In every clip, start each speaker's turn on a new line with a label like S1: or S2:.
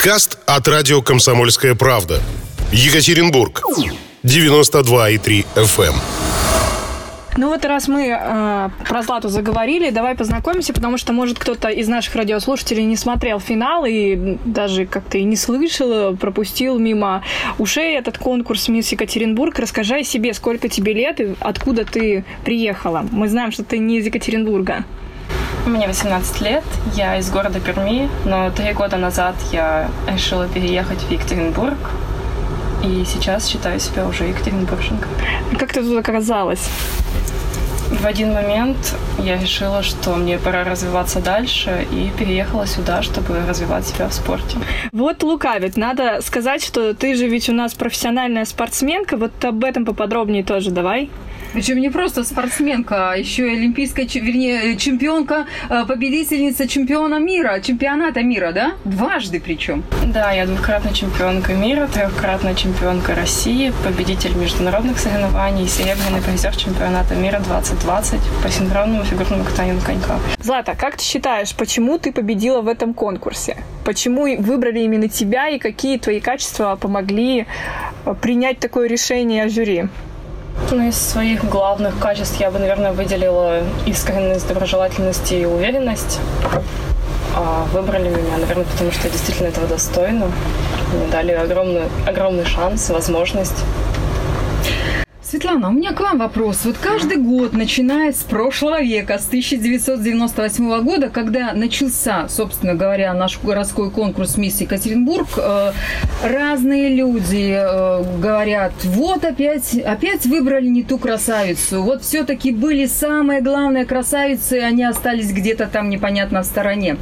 S1: Подкаст от радио «Комсомольская правда». Екатеринбург. 92,3 FM.
S2: Ну вот раз мы э, про Злату заговорили, давай познакомимся, потому что, может, кто-то из наших радиослушателей не смотрел финал и даже как-то и не слышал, пропустил мимо ушей этот конкурс «Мисс Екатеринбург». Расскажи о себе, сколько тебе лет и откуда ты приехала. Мы знаем, что ты не из Екатеринбурга.
S3: Мне 18 лет, я из города Перми, но три года назад я решила переехать в Екатеринбург, и сейчас считаю себя уже екатеринбурженкой.
S2: Как ты тут оказалась?
S3: В один момент я решила, что мне пора развиваться дальше, и переехала сюда, чтобы развивать себя в спорте.
S2: Вот лукавит. Надо сказать, что ты же ведь у нас профессиональная спортсменка. Вот об этом поподробнее тоже давай.
S4: Причем не просто спортсменка, а еще и олимпийская, вернее, чемпионка, э, победительница чемпиона мира, чемпионата мира, да? Дважды причем.
S3: Да, я двукратная чемпионка мира, трехкратная чемпионка России, победитель международных соревнований, серебряный призер чемпионата мира 2020 по синхронному фигурному катанию на коньках.
S2: Злата, как ты считаешь, почему ты победила в этом конкурсе? Почему выбрали именно тебя и какие твои качества помогли э, принять такое решение жюри?
S3: Ну, из своих главных качеств я бы, наверное, выделила искренность, доброжелательность и уверенность. А выбрали меня, наверное, потому что я действительно этого достойна. Мне дали огромный, огромный шанс, возможность
S4: Светлана, у меня к вам вопрос. Вот каждый год, начиная с прошлого века, с 1998 года, когда начался, собственно говоря, наш городской конкурс «Мисс Екатеринбург», э, разные люди э, говорят, вот опять, опять выбрали не ту красавицу, вот все-таки были самые главные красавицы, они остались где-то там непонятно в стороне.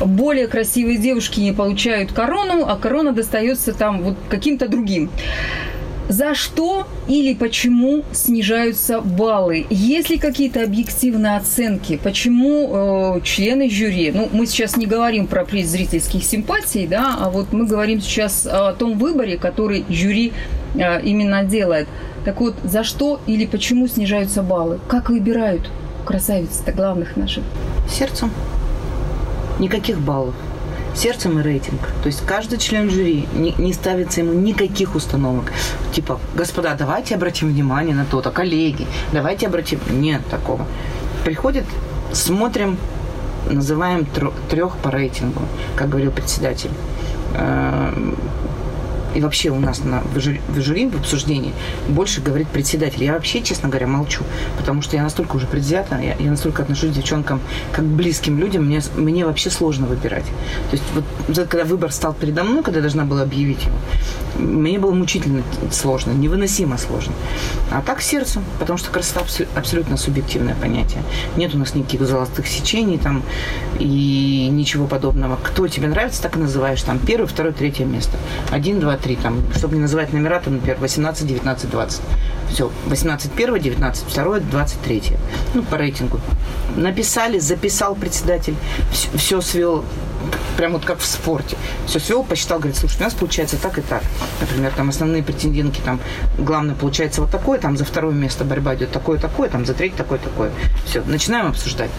S4: Более красивые девушки не получают корону, а корона достается там вот каким-то другим за что или почему снижаются баллы? Есть ли какие-то объективные оценки? Почему э, члены жюри, ну, мы сейчас не говорим про приз зрительских симпатий, да, а вот мы говорим сейчас о том выборе, который жюри э, именно делает. Так вот, за что или почему снижаются баллы? Как выбирают красавиц-то главных наших?
S5: Сердцем. Никаких баллов сердцем и рейтинг. То есть каждый член жюри не, не ставится ему никаких установок. Типа, господа, давайте обратим внимание на то-то, коллеги, давайте обратим... Нет такого. Приходит, смотрим, называем трех по рейтингу, как говорил председатель эм, и вообще у нас на, в, жюри, в жюри, в обсуждении больше говорит председатель. Я вообще, честно говоря, молчу, потому что я настолько уже предвзята, я, я настолько отношусь к девчонкам как к близким людям, мне, мне вообще сложно выбирать. То есть вот когда выбор стал передо мной, когда я должна была объявить его, мне было мучительно сложно, невыносимо сложно. А так сердцем, потому что красота абсолютно субъективное понятие. Нет у нас никаких золотых сечений там и ничего подобного. Кто тебе нравится, так и называешь. Там первое, второе, третье место. Один, два, три. Там, чтобы не называть номера, там, например, 18, 19, 20. Все, 18 первое, 19 второе, 23. Ну, по рейтингу. Написали, записал председатель, все, все свел прям вот как в спорте. Все свел, посчитал, говорит, слушай, у нас получается так и так. Например, там основные претендентки, там, главное, получается вот такое, там за второе место борьба идет такое-такое, там за третье такое-такое. Все, начинаем обсуждать.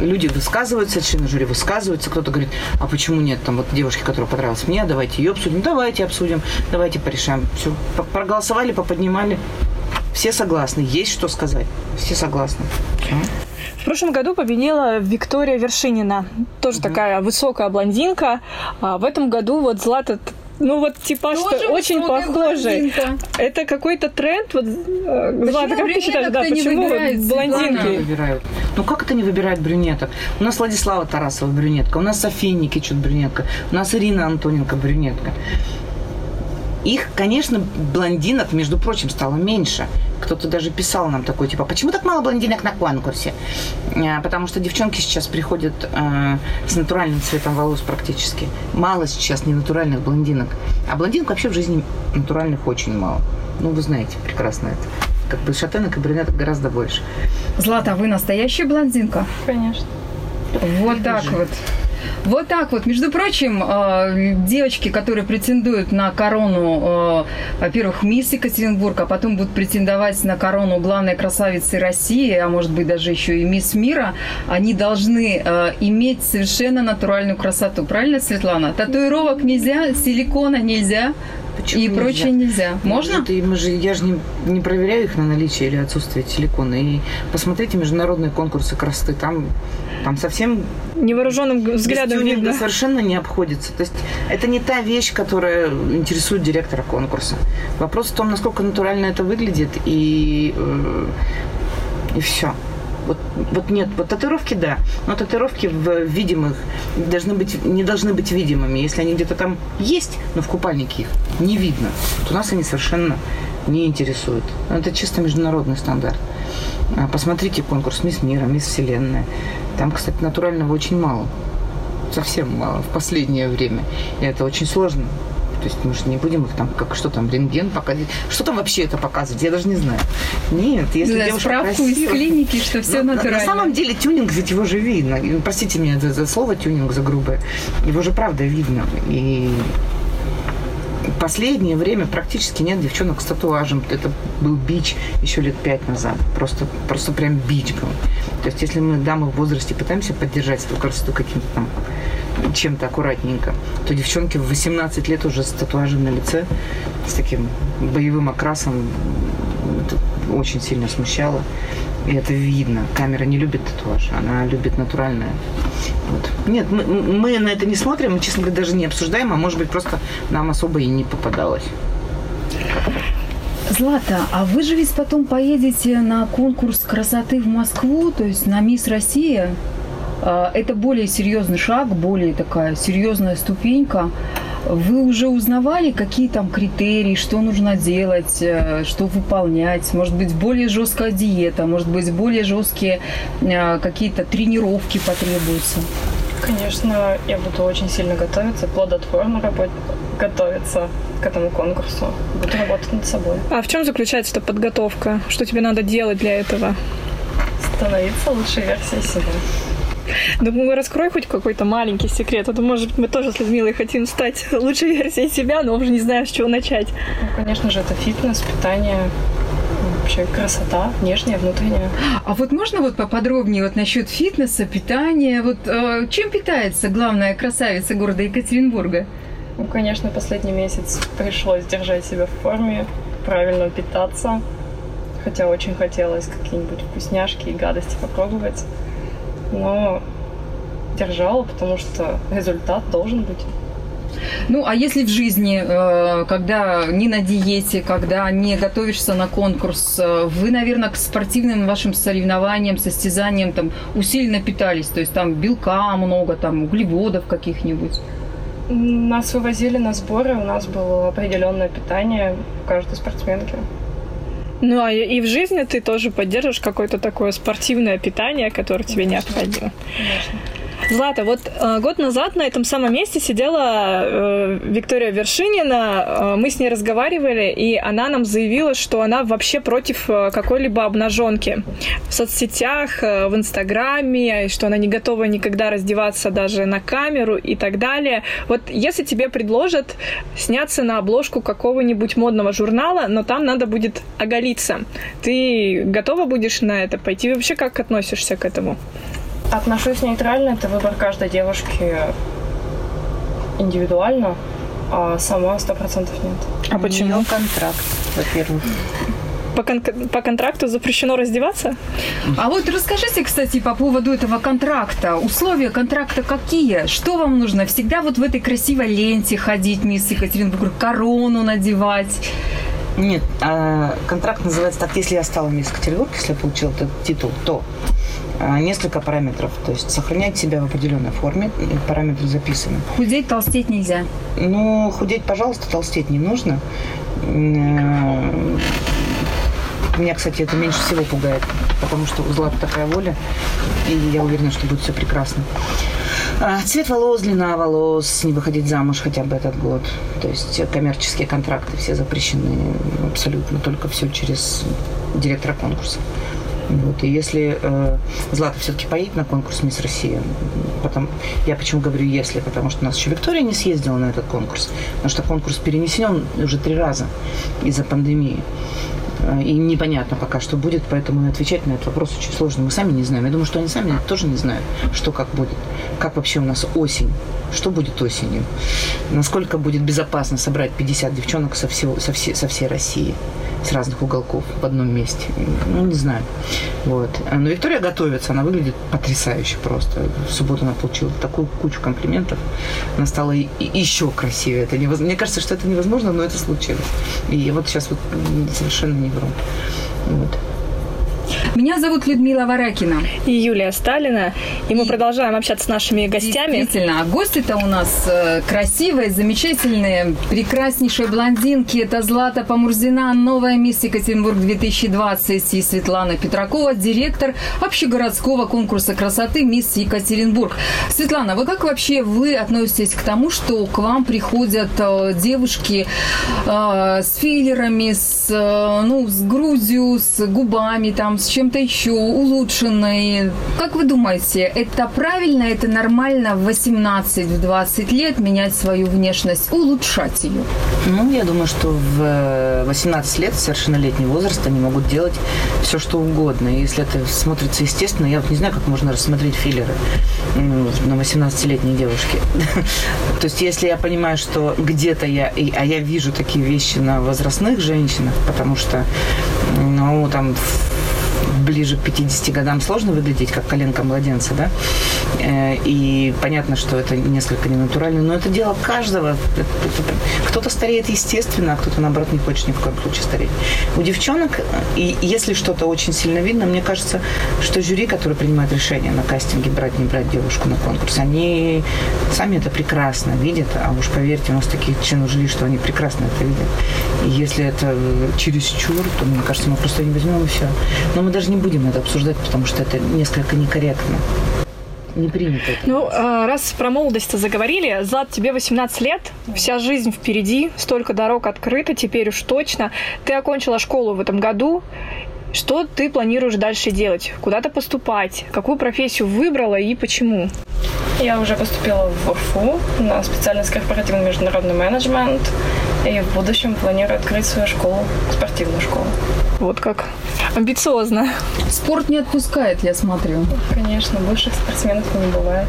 S5: Люди высказываются, члены жюри высказываются, кто-то говорит, а почему нет, там вот девушки, которая понравилась мне, давайте ее обсудим, давайте обсудим, давайте порешаем. Все, проголосовали, поподнимали. Все согласны, есть что сказать. Все согласны.
S2: В прошлом году победила Виктория Вершинина. Тоже угу. такая высокая блондинка. А в этом году вот Злата ну вот типа что очень похожий. Это какой-то тренд. Вот, э, Злата, как ты считаешь, да, почему вот блондинки
S5: выбирают? Ну как это не выбирают брюнеток? У нас Владислава Тарасова брюнетка, у нас София Никичут брюнетка, у нас Ирина Антоненко брюнетка. Их, конечно, блондинок, между прочим, стало меньше. Кто-то даже писал нам такой, типа, почему так мало блондинок на конкурсе? А, потому что девчонки сейчас приходят э, с натуральным цветом волос практически. Мало сейчас ненатуральных блондинок. А блондинок вообще в жизни натуральных очень мало. Ну, вы знаете прекрасно это. Как бы шатенок и брюнеток гораздо больше.
S4: Злата, вы настоящая блондинка?
S3: Конечно.
S4: Вот так вот. Вот так вот. Между прочим, э, девочки, которые претендуют на корону, э, во-первых, мисс Екатеринбург, а потом будут претендовать на корону главной красавицы России, а может быть даже еще и мисс мира, они должны э, иметь совершенно натуральную красоту. Правильно, Светлана? Татуировок нельзя, силикона нельзя. Почему и нельзя? прочее нельзя. Можно?
S5: Это, мы же, я же не, не проверяю их на наличие или отсутствие силикона. И посмотрите международные конкурсы красоты. Там, там совсем...
S2: Невооруженным взглядом видно.
S5: совершенно не обходится. То есть это не та вещь, которая интересует директора конкурса. Вопрос в том, насколько натурально это выглядит и, э, и все. Вот, вот нет, вот татуировки, да, но татуировки в видимых должны быть, не должны быть видимыми. Если они где-то там есть, но в купальнике их не видно, то нас они совершенно не интересуют. Это чисто международный стандарт. А, посмотрите конкурс «Мисс Мира», «Мисс Вселенная». Там, кстати, натурального очень мало. Совсем мало в последнее время. И это очень сложно то есть мы же не будем их там, как что там, рентген показывать. Что там вообще это показывать? Я даже не знаю. Нет, если да, девушка
S4: справку из клиники, что все
S5: но,
S4: натурально.
S5: На самом деле тюнинг, ведь его же видно. Простите меня за, за слово тюнинг, за грубое. Его же правда видно. И последнее время практически нет девчонок с татуажем. Это был бич еще лет пять назад. Просто, просто прям бич был. То есть если мы дамы в возрасте пытаемся поддержать эту красоту каким-то там чем-то аккуратненько, то девчонки в 18 лет уже с татуажем на лице, с таким боевым окрасом, это очень сильно смущало. И это видно. Камера не любит татуаж, она любит натуральное. Вот. Нет, мы, мы на это не смотрим, мы, честно говоря, даже не обсуждаем, а может быть, просто нам особо и не попадалось.
S4: Злата, а вы же ведь потом поедете на конкурс красоты в Москву, то есть на Мисс Россия. А, это более серьезный шаг, более такая серьезная ступенька. Вы уже узнавали, какие там критерии, что нужно делать, э, что выполнять? Может быть, более жесткая диета, может быть, более жесткие э, какие-то тренировки потребуются?
S3: Конечно, я буду очень сильно готовиться, плодотворно работать, готовиться к этому конкурсу. Буду работать над собой.
S2: А в чем заключается эта подготовка? Что тебе надо делать для этого?
S3: Становиться лучшей версией себя.
S2: Ну, раскрой хоть какой-то маленький секрет. А то, может, мы тоже с Людмилой хотим стать лучшей версией себя, но уже не знаем, с чего начать.
S3: Ну, конечно же, это фитнес, питание, вообще красота, внешняя, внутренняя.
S4: А вот можно вот поподробнее вот насчет фитнеса, питания? Вот э, чем питается главная красавица города Екатеринбурга?
S3: Ну, конечно, последний месяц пришлось держать себя в форме, правильно питаться. Хотя очень хотелось какие-нибудь вкусняшки и гадости попробовать но держала, потому что результат должен быть.
S4: Ну, а если в жизни, э, когда не на диете, когда не готовишься на конкурс, э, вы, наверное, к спортивным вашим соревнованиям, состязаниям там усиленно питались, то есть там белка много, там углеводов каких-нибудь?
S3: Нас вывозили на сборы, у нас было определенное питание у каждой спортсменки.
S2: Ну, а и в жизни ты тоже поддерживаешь какое-то такое спортивное питание, которое тебе Конечно. необходимо. Конечно. Злата, вот э, год назад на этом самом месте сидела э, Виктория Вершинина, э, мы с ней разговаривали, и она нам заявила, что она вообще против э, какой-либо обнаженки в соцсетях, э, в Инстаграме, что она не готова никогда раздеваться даже на камеру и так далее. Вот если тебе предложат сняться на обложку какого-нибудь модного журнала, но там надо будет оголиться, ты готова будешь на это пойти? Вообще как относишься к этому?
S3: Отношусь нейтрально, это выбор каждой девушки индивидуально, а сама сто процентов нет.
S5: А почему? контракт, во-первых.
S2: По, кон- по контракту запрещено раздеваться?
S4: А вот расскажите, кстати, по поводу этого контракта. Условия контракта какие? Что вам нужно? Всегда вот в этой красивой ленте ходить, мисс Екатеринбург, корону надевать?
S5: Нет, а контракт называется так, если я стала мисс Екатеринбург, если я получила этот титул, то несколько параметров. То есть сохранять себя в определенной форме, параметры записаны.
S4: Худеть, толстеть нельзя?
S5: Ну, худеть, пожалуйста, толстеть не нужно. Э, меня, кстати, это меньше всего пугает, потому что у Златы такая воля, и я уверена, что будет все прекрасно. А, цвет волос, длина волос, не выходить замуж хотя бы этот год. То есть коммерческие контракты все запрещены абсолютно, только все через директора конкурса. Вот. И если э, Злата все-таки поедет на конкурс Мисс Россия, потом, я почему говорю если, потому что у нас еще Виктория не съездила на этот конкурс, потому что конкурс перенесен уже три раза из-за пандемии. Э, и непонятно пока, что будет, поэтому отвечать на этот вопрос очень сложно. Мы сами не знаем. Я думаю, что они сами тоже не знают, что как будет. Как вообще у нас осень? Что будет осенью? Насколько будет безопасно собрать 50 девчонок со, всего, со, всей, со всей России? С разных уголков в одном месте. Ну, не знаю. Вот. Но Виктория готовится, она выглядит потрясающе просто. В субботу она получила такую кучу комплиментов. Она стала еще красивее. Это невоз... Мне кажется, что это невозможно, но это случилось. И вот сейчас вот совершенно не вру. Вот.
S4: Меня зовут Людмила Варакина.
S2: И Юлия Сталина. И мы продолжаем общаться с нашими гостями.
S4: Действительно. А гости-то у нас э, красивые, замечательные, прекраснейшие блондинки. Это Злата Помурзина, новая мисс Екатеринбург 2020 и Светлана Петракова, директор общегородского конкурса красоты мисс Екатеринбург. Светлана, вы как вообще вы относитесь к тому, что к вам приходят э, девушки э, с филлерами, с, э, ну, с грудью, с губами, там, с чем-то еще, улучшенной. Как вы думаете, это правильно, это нормально в 18-20 лет менять свою внешность, улучшать ее?
S5: Ну, я думаю, что в 18 лет, совершеннолетний возраст, они могут делать все, что угодно. И если это смотрится естественно, я вот не знаю, как можно рассмотреть филлеры на 18-летней девушке. То есть, если я понимаю, что где-то я, а я вижу такие вещи на возрастных женщинах, потому что, ну, там, ближе к 50 годам сложно выглядеть, как коленка младенца, да? Э, и понятно, что это несколько ненатурально, но это дело каждого. Кто-то стареет естественно, а кто-то, наоборот, не хочет ни в коем случае стареть. У девчонок, и если что-то очень сильно видно, мне кажется, что жюри, которые принимает решение на кастинге, брать, не брать девушку на конкурс, они сами это прекрасно видят, а уж поверьте, у нас такие члены жюри, что они прекрасно это видят. И если это чересчур, то, мне кажется, мы просто не возьмем и все. Но мы даже не будем это обсуждать, потому что это несколько некорректно не принято.
S2: Ну, а, раз про молодость заговорили, Злат, тебе 18 лет, вся жизнь впереди, столько дорог открыто, теперь уж точно. Ты окончила школу в этом году. Что ты планируешь дальше делать? Куда-то поступать? Какую профессию выбрала и почему?
S3: Я уже поступила в УРФУ на специальность корпоративный международный менеджмент. И в будущем планирую открыть свою школу, спортивную школу.
S2: Вот как амбициозно.
S4: Спорт не отпускает, я смотрю.
S3: Конечно, больших спортсменов не бывает.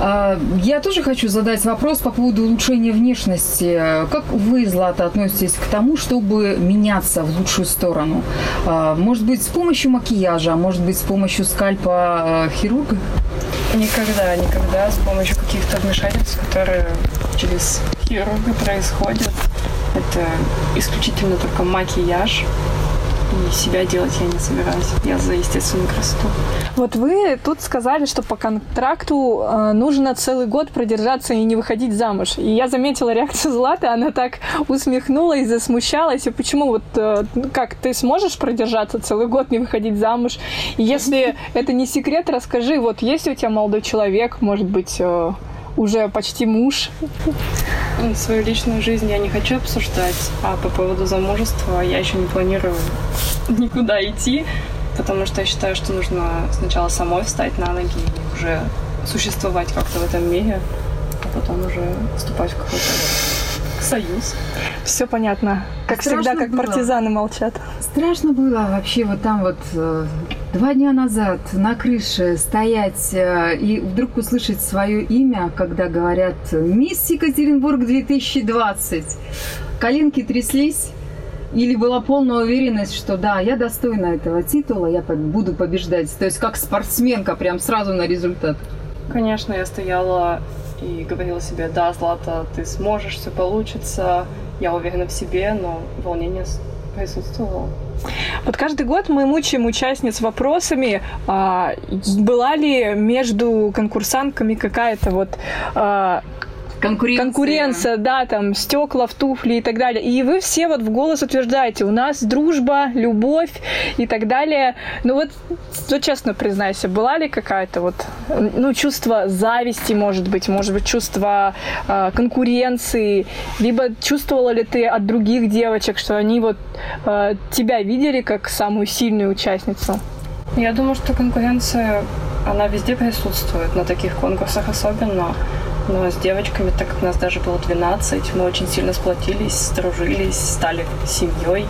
S4: А, я тоже хочу задать вопрос по поводу улучшения внешности. Как вы, Злата, относитесь к тому, чтобы меняться в лучшую сторону? А, может быть, с помощью макияжа, а может быть, с помощью скальпа хирурга?
S3: Никогда, никогда с помощью каких-то вмешательств, которые через хирурга происходят. Это исключительно только макияж, и себя делать я не собираюсь. Я за естественную красоту.
S2: Вот вы тут сказали, что по контракту э, нужно целый год продержаться и не выходить замуж. И я заметила реакцию Златы, она так усмехнулась, засмущалась. И почему вот э, как ты сможешь продержаться целый год, не выходить замуж? И если это не секрет, расскажи, вот есть у тебя молодой человек, может быть, э, уже почти муж.
S3: Свою личную жизнь я не хочу обсуждать, а по поводу замужества я еще не планирую никуда идти, потому что я считаю, что нужно сначала самой встать на ноги и уже существовать как-то в этом мире, а потом уже вступать в какой-то союз.
S2: Все понятно. Как Страшно всегда, как было. партизаны молчат.
S4: Страшно было вообще вот там вот э, два дня назад на крыше стоять э, и вдруг услышать свое имя, когда говорят «Мисс Екатеринбург 2020». Коленки тряслись, или была полная уверенность, что да, я достойна этого титула, я буду побеждать. То есть как спортсменка, прям сразу на результат.
S3: Конечно, я стояла и говорила себе, да, Злата, ты сможешь, все получится, я уверена в себе, но волнение присутствовало.
S2: Вот каждый год мы мучаем участниц вопросами, а, была ли между конкурсантками какая-то вот а,
S4: Конкуренция.
S2: конкуренция, да, там стекла в туфли и так далее. И вы все вот в голос утверждаете, у нас дружба, любовь и так далее. Ну вот, вот честно признайся, была ли какая-то вот, ну, чувство зависти, может быть, может быть, чувство э, конкуренции, либо чувствовала ли ты от других девочек, что они вот э, тебя видели как самую сильную участницу?
S3: Я думаю, что конкуренция, она везде присутствует, на таких конкурсах особенно. Но с девочками, так как нас даже было 12, мы очень сильно сплотились, сдружились, стали семьей.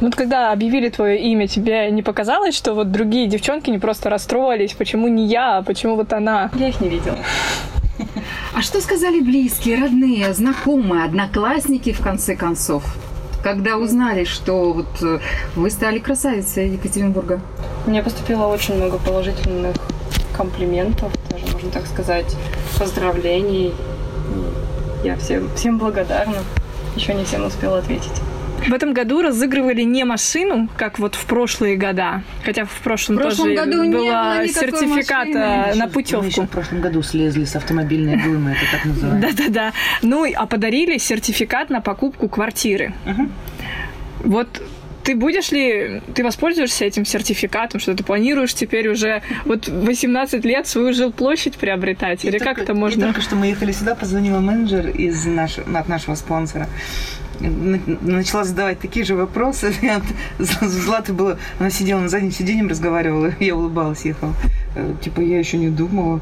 S2: Ну, вот когда объявили твое имя, тебе не показалось, что вот другие девчонки не просто расстроились, почему не я, а почему вот она?
S3: Я их не видела.
S4: А что сказали близкие, родные, знакомые, одноклассники, в конце концов? Когда узнали, что вот э, вы стали красавицей Екатеринбурга?
S3: Мне поступило очень много положительных комплиментов, даже можно так сказать, поздравлений. Я всем, всем благодарна. Еще не всем успела ответить.
S2: В этом году разыгрывали не машину, как вот в прошлые года, хотя в прошлом,
S4: В прошлом
S2: тоже
S4: году
S2: было
S4: было никакой
S2: сертификат
S4: машины.
S2: на
S5: Мы еще
S2: путевку.
S5: в прошлом году слезли с автомобильной глымы, это так называется.
S2: Да-да-да. Ну, и- а подарили сертификат на покупку квартиры. Вот ты будешь ли, ты воспользуешься этим сертификатом, что ты планируешь теперь уже вот 18 лет свою жилплощадь приобретать? Или
S5: И
S2: как
S5: только-
S2: это
S5: и
S2: можно?
S5: только что мы ехали сюда, позвонила менеджер из наш, от нашего спонсора. На- Начала задавать такие же вопросы. Златы было... Она сидела на заднем сиденье, разговаривала. Я улыбалась, ехала. Э, Типа, я еще не думала.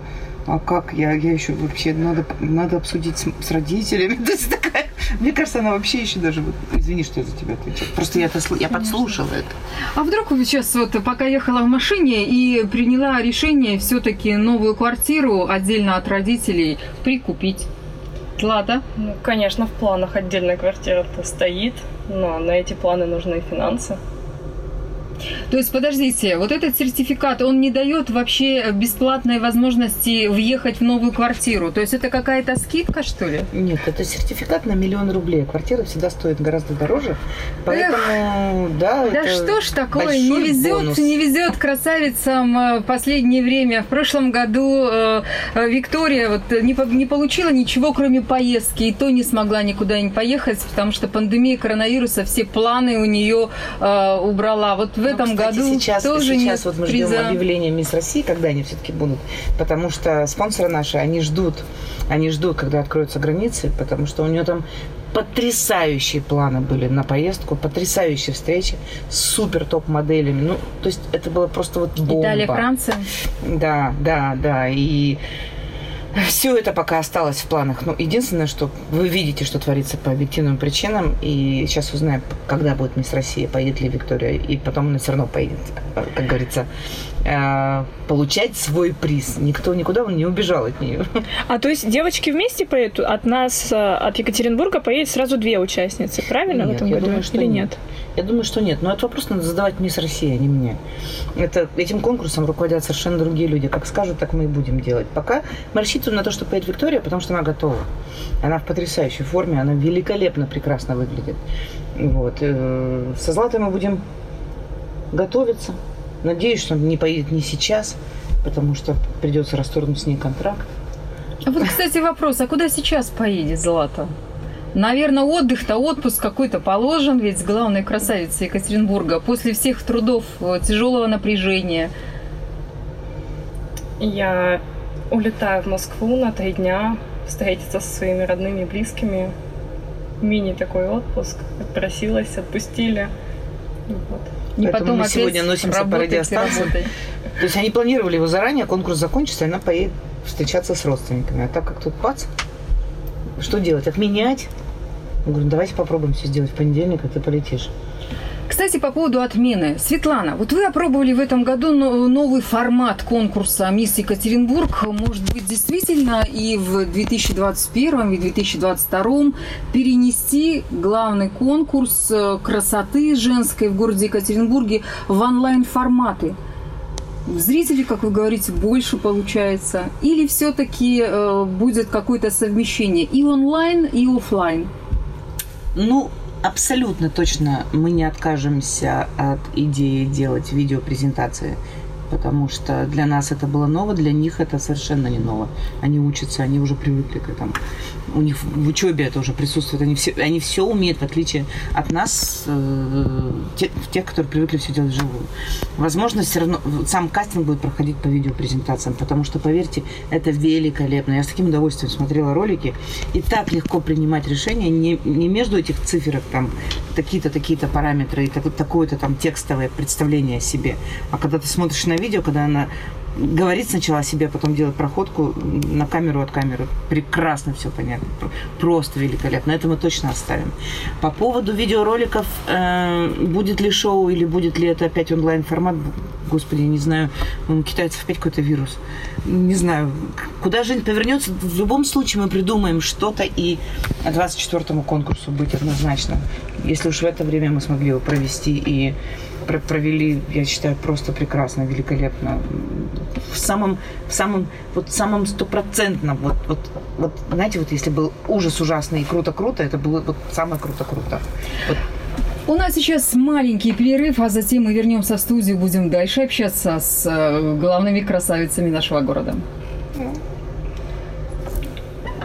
S5: А как я? Я еще вообще надо, надо обсудить с, с родителями. То есть такая, мне кажется, она вообще еще даже... вот- Извини, что я за тебя отвечаю. Просто я, это, я подслушала это.
S4: А вдруг вы сейчас вот пока ехала в машине и приняла решение все-таки новую квартиру отдельно от родителей прикупить? Злата?
S3: Ну, конечно, в планах отдельная квартира-то стоит, но на эти планы нужны финансы.
S4: То есть, подождите, вот этот сертификат, он не дает вообще бесплатной возможности въехать в новую квартиру. То есть это какая-то скидка, что ли?
S5: Нет, это сертификат на миллион рублей. Квартира всегда стоит гораздо дороже. Поэтому, да,
S4: Да
S5: это
S4: что ж такое, не везет,
S5: бонус.
S4: не везет красавицам э, в последнее время. В прошлом году э, Виктория вот не, не получила ничего, кроме поездки, и то не смогла никуда не поехать, потому что пандемия коронавируса все планы у нее э, убрала. Вот в этом
S5: кстати,
S4: году
S5: сейчас,
S4: тоже
S5: сейчас вот мы ждем
S4: приза.
S5: объявления Мисс России, когда они все-таки будут, потому что спонсоры наши, они ждут, они ждут, когда откроются границы, потому что у нее там потрясающие планы были на поездку, потрясающие встречи с супер топ-моделями. Ну, то есть это было просто вот бомба.
S4: Италия, Франция.
S5: Да, да, да. И все это пока осталось в планах. Ну, единственное, что вы видите, что творится по объективным причинам. И сейчас узнаем, когда будет Мисс Россия, поедет ли Виктория. И потом она все равно поедет, как говорится, э, получать свой приз. Никто никуда не убежал от нее.
S2: А то есть девочки вместе поедут? От нас, э, от Екатеринбурга поедет сразу две участницы, правильно, в
S5: Нет,
S2: этом
S5: я
S2: году?
S5: думаю, что
S2: Или
S5: нет.
S2: нет?
S5: Я думаю, что нет. Но этот вопрос надо задавать Мисс Россия, а не мне. Это, этим конкурсом руководят совершенно другие люди. Как скажут, так мы и будем делать. Пока мы рассчитываем на то, что поедет Виктория, потому что она готова. Она в потрясающей форме, она великолепно, прекрасно выглядит. Вот. Э, Со Златой мы будем готовиться. Надеюсь, что он не поедет не сейчас, потому что придется расторгнуть с ней контракт.
S4: А вот, кстати, вопрос, а куда сейчас поедет Злата? Наверное, отдых-то, отпуск какой-то положен, ведь главной красавице Екатеринбурга после всех трудов, э, тяжелого напряжения.
S3: Я улетаю в Москву на три дня встретиться со своими родными и близкими. Мини такой отпуск. Отпросилась, отпустили. Вот.
S4: И
S5: Поэтому
S4: потом
S5: мы сегодня носимся по
S4: работать и
S5: радиостанциям.
S4: работать.
S5: То есть они планировали его заранее, конкурс закончится, и она поедет встречаться с родственниками. А так как тут пац, что делать? Отменять? Я говорю, давайте попробуем все сделать в понедельник, а ты полетишь.
S4: Кстати, по поводу отмены. Светлана, вот вы опробовали в этом году но- новый формат конкурса «Мисс Екатеринбург». Может быть, действительно и в 2021 и 2022 перенести главный конкурс э, красоты женской в городе Екатеринбурге в онлайн-форматы? Зрителей, как вы говорите, больше получается? Или все-таки будет какое-то совмещение и онлайн, и офлайн?
S5: Ну, абсолютно точно мы не откажемся от идеи делать видеопрезентации потому что для нас это было ново, для них это совершенно не ново. Они учатся, они уже привыкли к этому. У них в учебе это уже присутствует, они все, они все умеют, в отличие от нас, э, те, тех, которые привыкли все делать вживую. Возможно, все равно сам кастинг будет проходить по видеопрезентациям, потому что, поверьте, это великолепно. Я с таким удовольствием смотрела ролики, и так легко принимать решения не, не между этих циферок, там, такие-то, такие-то параметры и такое-то там текстовое представление о себе, а когда ты смотришь на видео, когда она говорит сначала о себе, а потом делает проходку на камеру от камеры. Прекрасно все понятно. Просто великолепно. Это мы точно оставим. По поводу видеороликов, э, будет ли шоу или будет ли это опять онлайн-формат, господи, не знаю. У китайцев опять какой-то вирус. Не знаю. Куда жизнь повернется, в любом случае мы придумаем что-то и 24-му конкурсу быть однозначно. Если уж в это время мы смогли его провести и провели, я считаю, просто прекрасно, великолепно. В самом, в самом, вот самом стопроцентном, вот, вот, вот, знаете, вот если был ужас ужасный и круто-круто, это было вот самое круто-круто. Вот.
S4: У нас сейчас маленький перерыв, а затем мы вернемся в студию, будем дальше общаться с э, главными красавицами нашего города.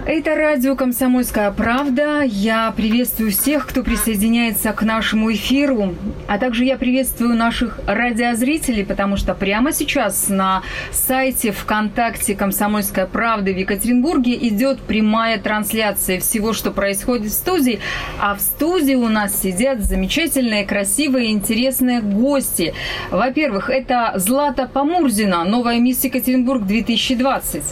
S4: Это радио «Комсомольская правда». Я приветствую всех, кто присоединяется к нашему эфиру. А также я приветствую наших радиозрителей, потому что прямо сейчас на сайте ВКонтакте «Комсомольская правда» в Екатеринбурге идет прямая трансляция всего, что происходит в студии. А в студии у нас сидят замечательные, красивые, интересные гости. Во-первых, это Злата Помурзина, новая мисс Екатеринбург 2020.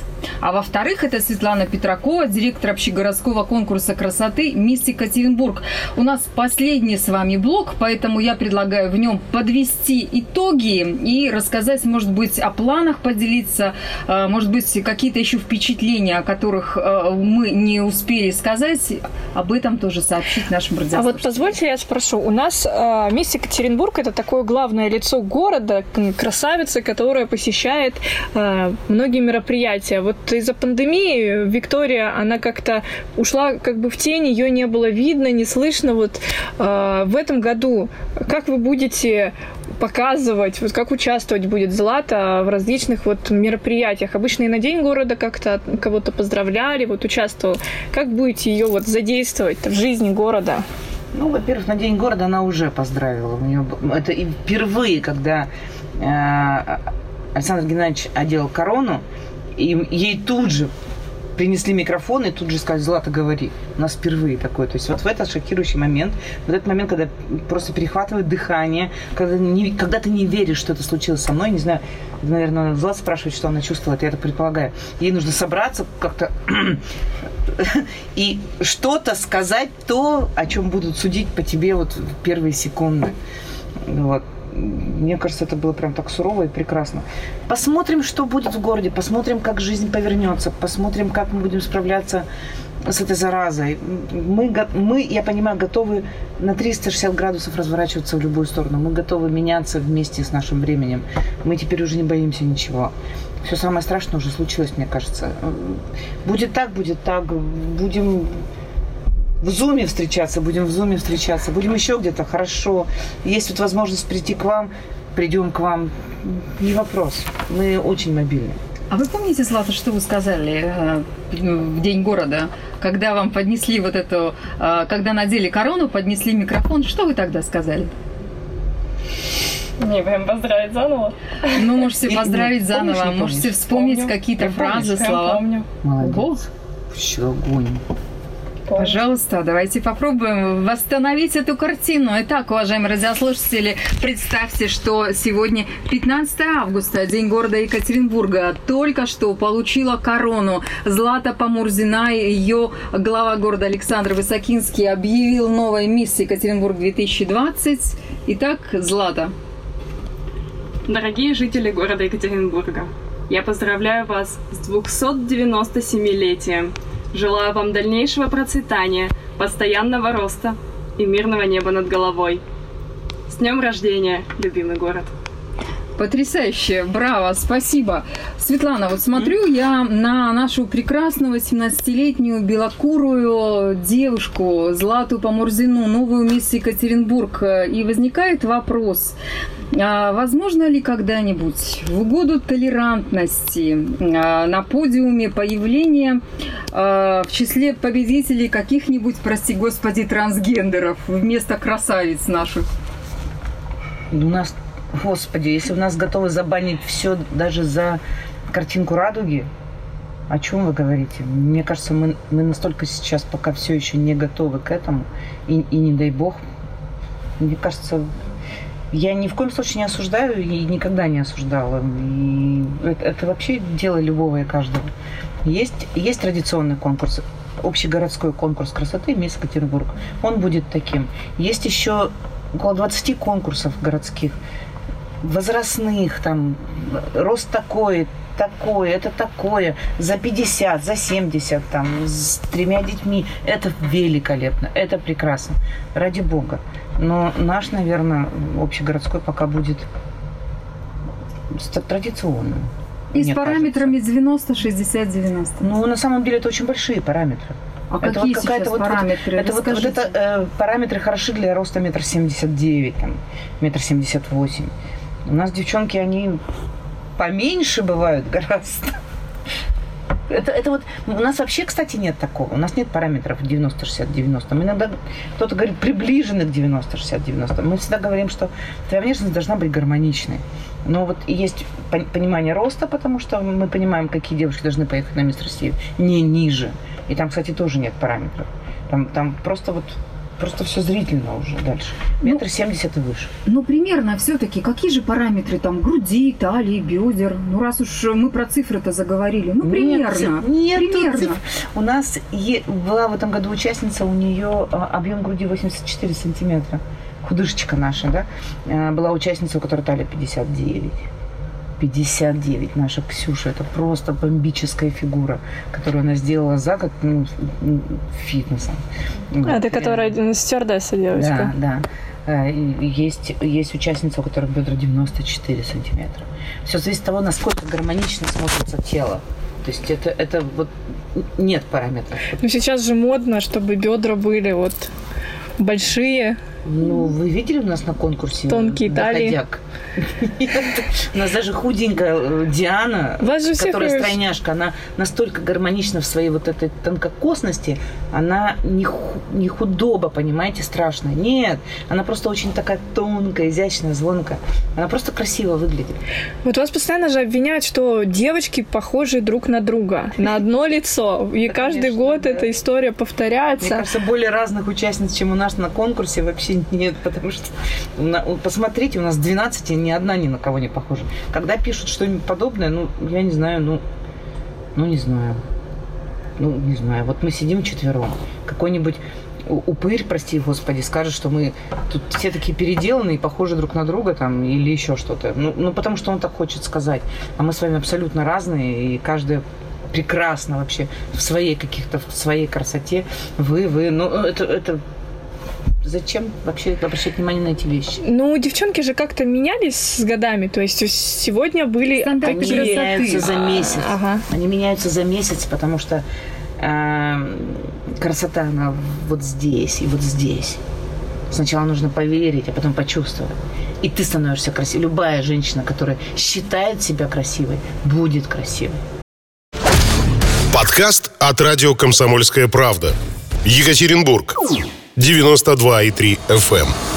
S4: А во-вторых, это Светлана Петракова, директор общегородского конкурса красоты «Мисс Екатеринбург». У нас последний с вами блок, поэтому я предлагаю в нем подвести итоги и рассказать, может быть, о планах поделиться, э, может быть, какие-то еще впечатления, о которых э, мы не успели сказать, об этом тоже сообщить нашим радиослушателям.
S2: А вот позвольте я спрошу. У нас э, мисс Екатеринбург – это такое главное лицо города, красавица, которая посещает многие мероприятия. Вот из-за пандемии Виктория, она как-то ушла как бы в тень, ее не было видно, не слышно. Вот э, в этом году как вы будете показывать, вот как участвовать будет Злата в различных вот мероприятиях? Обычно и на День города как-то кого-то поздравляли, вот участвовал. Как будете ее вот задействовать в жизни города?
S5: Ну, во-первых, на День города она уже поздравила. У нее это и впервые, когда э, Александр Геннадьевич одел корону, и ей тут же принесли микрофон и тут же сказали, Злата, говори. У нас впервые такое. То есть вот в этот шокирующий момент, вот этот момент, когда просто перехватывает дыхание, когда, не, когда ты не веришь, что это случилось со мной, не знаю, наверное, Злата спрашивает, что она чувствовала, я это предполагаю. Ей нужно собраться как-то и что-то сказать то, о чем будут судить по тебе вот в первые секунды. Вот мне кажется, это было прям так сурово и прекрасно. Посмотрим, что будет в городе, посмотрим, как жизнь повернется, посмотрим, как мы будем справляться с этой заразой. Мы, мы, я понимаю, готовы на 360 градусов разворачиваться в любую сторону. Мы готовы меняться вместе с нашим временем. Мы теперь уже не боимся ничего. Все самое страшное уже случилось, мне кажется. Будет так, будет так. Будем в зуме встречаться, будем в зуме встречаться, будем еще где-то, хорошо. Есть вот возможность прийти к вам, придем к вам, не вопрос. Мы очень мобильны.
S4: А вы помните, Злата, что вы сказали э, в День города, когда вам поднесли вот эту, э, когда надели корону, поднесли микрофон, что вы тогда сказали?
S3: Не, прям поздравить заново.
S4: Ну, можете поздравить заново, можете вспомнить какие-то фразы, слова.
S3: Помню.
S5: Молодец. Все огонь.
S4: Пожалуйста, давайте попробуем восстановить эту картину. Итак, уважаемые радиослушатели, представьте, что сегодня 15 августа, День города Екатеринбурга. Только что получила корону Злата Помурзина. Ее глава города Александр Высокинский объявил новой мисс Екатеринбург 2020. Итак, Злата.
S3: Дорогие жители города Екатеринбурга, я поздравляю вас с 297-летием Желаю вам дальнейшего процветания, постоянного роста и мирного неба над головой. С днем рождения, любимый город!
S4: Потрясающе, браво, спасибо. Светлана, вот смотрю я на нашу прекрасную 17-летнюю белокурую девушку Злату Поморзину, новую мисс Екатеринбург, и возникает вопрос, а возможно ли когда-нибудь в угоду толерантности а, на подиуме появление а, в числе победителей каких-нибудь, прости господи, трансгендеров вместо красавиц наших?
S5: У нас, господи, если у нас готовы забанить все даже за картинку радуги, о чем вы говорите? Мне кажется, мы, мы настолько сейчас пока все еще не готовы к этому. И, и не дай бог, мне кажется, я ни в коем случае не осуждаю и никогда не осуждала. И это, это вообще дело любого и каждого. Есть, есть традиционный конкурс, общегородской конкурс красоты «Мисс Екатеринбург». Он будет таким. Есть еще около 20 конкурсов городских, возрастных, там, рост такой, такое, это такое, за 50, за 70, там, с тремя детьми. Это великолепно, это прекрасно, ради бога. Но наш, наверное, общегородской пока будет традиционным.
S4: И с параметрами кажется. 90, 60, 90.
S5: Ну, на самом деле это очень большие параметры.
S4: А это какие вот сейчас вот, параметры?
S5: это вот, вот это э, параметры хороши для роста метр семьдесят девять, там, метр семьдесят восемь. У нас девчонки, они поменьше бывают гораздо. Это, это вот у нас вообще, кстати, нет такого. У нас нет параметров 90-60-90. Мы иногда кто-то говорит приближены к 90-60-90. Мы всегда говорим, что твоя внешность должна быть гармоничной. Но вот есть понимание роста, потому что мы понимаем, какие девушки должны поехать на мисс Россию, не ниже. И там, кстати, тоже нет параметров. Там, там просто вот просто все зрительно уже дальше. Ну, Метр семьдесят и выше.
S4: Ну, примерно все-таки какие же параметры там груди, талии, бедер? Ну, раз уж мы про цифры-то заговорили. Ну, примерно.
S5: Нет, нет примерно. Цифр. У нас е- была в этом году участница, у нее а, объем груди 84 сантиметра. Худышечка наша, да? А, была участница, у которой талия 59. 59 наша Ксюша. Это просто бомбическая фигура, которую она сделала за год ну, фитнесом.
S2: Вот, это которая стюардесса девочка.
S5: Да, да. Есть, есть участница, у которой бедра 94 сантиметра. Все зависит от того, насколько гармонично смотрится тело. То есть это, это вот нет параметров.
S2: Ну сейчас же модно, чтобы бедра были вот большие,
S5: ну, вы видели у нас на конкурсе?
S2: Тонкие талии.
S5: У нас даже худенькая э, Диана, которая стройняшка, она настолько гармонична в своей вот этой тонкокосности, она не худоба, понимаете, страшная. Нет, она просто очень такая тонкая, изящная, звонкая. Она просто красиво выглядит.
S2: Вот вас постоянно же обвиняют, что девочки похожи друг на друга, на одно лицо. И каждый год эта история повторяется. Мне
S5: кажется, более разных участниц, чем у нас на конкурсе, вообще вообще нет, потому что посмотрите, у нас 12, и ни одна ни на кого не похожа. Когда пишут что-нибудь подобное, ну, я не знаю, ну, ну, не знаю. Ну, не знаю. Вот мы сидим четвером. Какой-нибудь упырь, прости господи, скажет, что мы тут все такие переделанные, похожи друг на друга там или еще что-то. Ну, ну, потому что он так хочет сказать. А мы с вами абсолютно разные, и каждая прекрасно вообще в своей каких-то, в своей красоте. Вы, вы, ну, это, это Зачем вообще обращать внимание на эти вещи?
S2: Ну, девчонки же как-то менялись с годами. То есть сегодня были...
S5: Стандарты Они красоты. меняются за месяц. Ага. Они меняются за месяц, потому что э, красота, она вот здесь и вот здесь. Сначала нужно поверить, а потом почувствовать. И ты становишься красивой. Любая женщина, которая считает себя красивой, будет красивой.
S1: Подкаст от радио «Комсомольская правда». Екатеринбург. 92,3 FM.